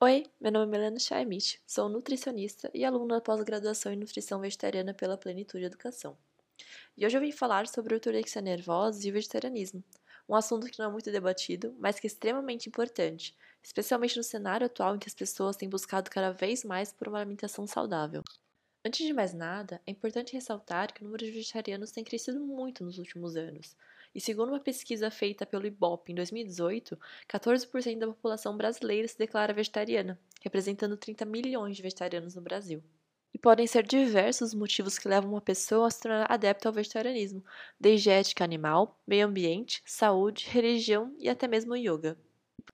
Oi, meu nome é Milena Chaimich, sou nutricionista e aluna pós-graduação em nutrição vegetariana pela Plenitude Educação. E hoje eu vim falar sobre ortorexia nervosa e o vegetarianismo, um assunto que não é muito debatido, mas que é extremamente importante, especialmente no cenário atual em que as pessoas têm buscado cada vez mais por uma alimentação saudável. Antes de mais nada, é importante ressaltar que o número de vegetarianos tem crescido muito nos últimos anos. E segundo uma pesquisa feita pelo IBOP em 2018, 14% da população brasileira se declara vegetariana, representando 30 milhões de vegetarianos no Brasil. E podem ser diversos os motivos que levam uma pessoa a se tornar adepta ao vegetarianismo, desde ética animal, meio ambiente, saúde, religião e até mesmo yoga.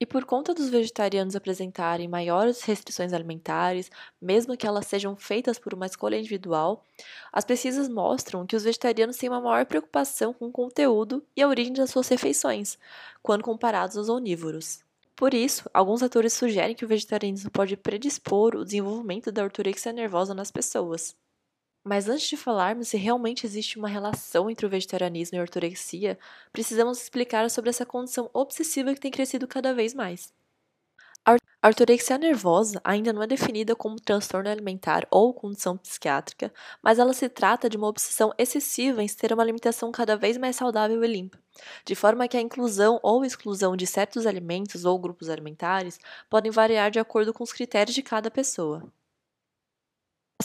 E por conta dos vegetarianos apresentarem maiores restrições alimentares, mesmo que elas sejam feitas por uma escolha individual, as pesquisas mostram que os vegetarianos têm uma maior preocupação com o conteúdo e a origem das suas refeições, quando comparados aos onívoros. Por isso, alguns autores sugerem que o vegetarianismo pode predispor o desenvolvimento da ortorexia nervosa nas pessoas. Mas antes de falarmos se realmente existe uma relação entre o vegetarianismo e a ortorexia, precisamos explicar sobre essa condição obsessiva que tem crescido cada vez mais. A ortorexia nervosa ainda não é definida como transtorno alimentar ou condição psiquiátrica, mas ela se trata de uma obsessão excessiva em ter uma alimentação cada vez mais saudável e limpa, de forma que a inclusão ou exclusão de certos alimentos ou grupos alimentares podem variar de acordo com os critérios de cada pessoa.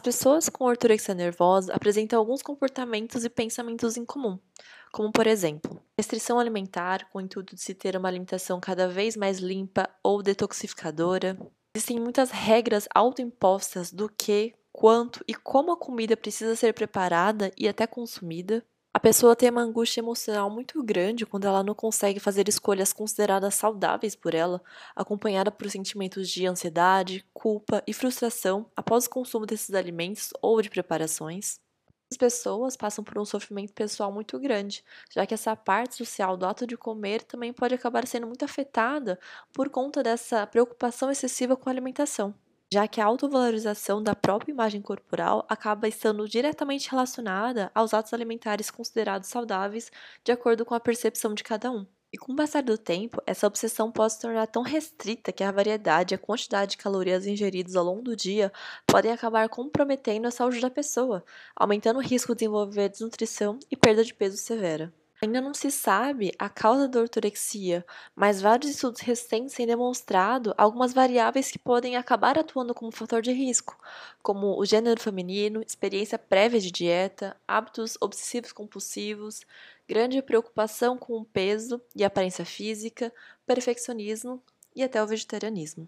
As pessoas com ortorexia nervosa apresentam alguns comportamentos e pensamentos em comum, como por exemplo, restrição alimentar com o intuito de se ter uma alimentação cada vez mais limpa ou detoxificadora. Existem muitas regras autoimpostas do que, quanto e como a comida precisa ser preparada e até consumida. A pessoa tem uma angústia emocional muito grande quando ela não consegue fazer escolhas consideradas saudáveis por ela, acompanhada por sentimentos de ansiedade, culpa e frustração após o consumo desses alimentos ou de preparações. As pessoas passam por um sofrimento pessoal muito grande, já que essa parte social do ato de comer também pode acabar sendo muito afetada por conta dessa preocupação excessiva com a alimentação já que a autovalorização da própria imagem corporal acaba estando diretamente relacionada aos atos alimentares considerados saudáveis de acordo com a percepção de cada um. E com o passar do tempo, essa obsessão pode se tornar tão restrita que a variedade e a quantidade de calorias ingeridas ao longo do dia podem acabar comprometendo a saúde da pessoa, aumentando o risco de desenvolver desnutrição e perda de peso severa. Ainda não se sabe a causa da ortorexia, mas vários estudos recentes têm demonstrado algumas variáveis que podem acabar atuando como fator de risco, como o gênero feminino, experiência prévia de dieta, hábitos obsessivos compulsivos, grande preocupação com o peso e aparência física, perfeccionismo e até o vegetarianismo.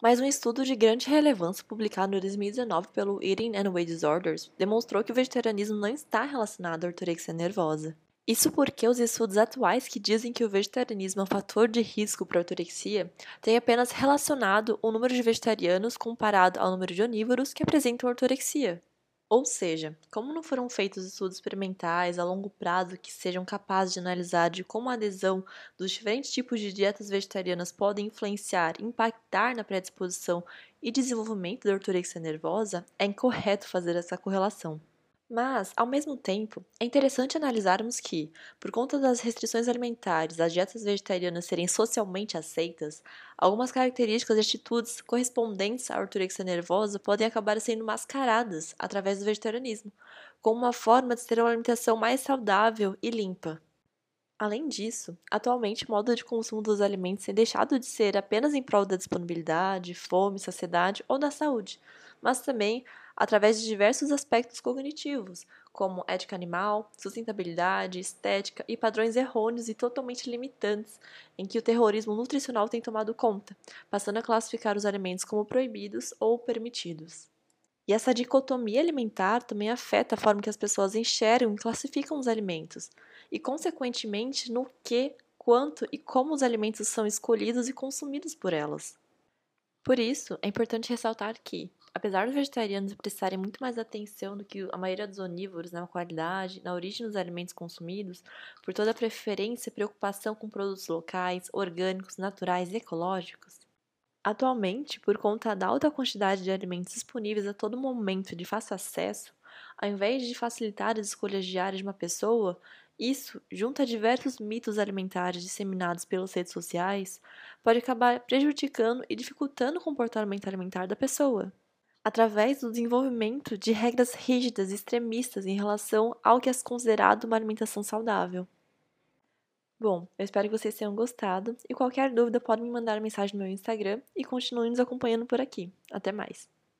Mas um estudo de grande relevância publicado em 2019 pelo Eating and Weight Disorders demonstrou que o vegetarianismo não está relacionado à ortorexia nervosa. Isso porque os estudos atuais que dizem que o vegetarianismo é um fator de risco para a ortorexia têm apenas relacionado o número de vegetarianos comparado ao número de onívoros que apresentam ortorexia. Ou seja, como não foram feitos estudos experimentais a longo prazo que sejam capazes de analisar de como a adesão dos diferentes tipos de dietas vegetarianas podem influenciar impactar na predisposição e desenvolvimento da ortorexia nervosa, é incorreto fazer essa correlação. Mas, ao mesmo tempo, é interessante analisarmos que, por conta das restrições alimentares das dietas vegetarianas serem socialmente aceitas, algumas características e atitudes correspondentes à ortorexia nervosa podem acabar sendo mascaradas através do vegetarianismo, como uma forma de ter uma alimentação mais saudável e limpa. Além disso, atualmente o modo de consumo dos alimentos tem deixado de ser apenas em prol da disponibilidade, fome, saciedade ou da saúde, mas também através de diversos aspectos cognitivos, como ética animal, sustentabilidade, estética e padrões errôneos e totalmente limitantes, em que o terrorismo nutricional tem tomado conta, passando a classificar os alimentos como proibidos ou permitidos. E essa dicotomia alimentar também afeta a forma que as pessoas enxergam e classificam os alimentos, e, consequentemente, no que, quanto e como os alimentos são escolhidos e consumidos por elas. Por isso, é importante ressaltar que, apesar dos vegetarianos prestarem muito mais atenção do que a maioria dos onívoros na qualidade, na origem dos alimentos consumidos, por toda a preferência e preocupação com produtos locais, orgânicos, naturais e ecológicos, Atualmente, por conta da alta quantidade de alimentos disponíveis a todo momento de fácil acesso, Ao invés de facilitar as escolhas diárias de uma pessoa, isso, junto a diversos mitos alimentares disseminados pelas redes sociais, pode acabar prejudicando e dificultando o comportamento alimentar da pessoa, através do desenvolvimento de regras rígidas e extremistas em relação ao que é considerado uma alimentação saudável. Bom, eu espero que vocês tenham gostado e qualquer dúvida podem me mandar mensagem no meu Instagram e continuem nos acompanhando por aqui. Até mais!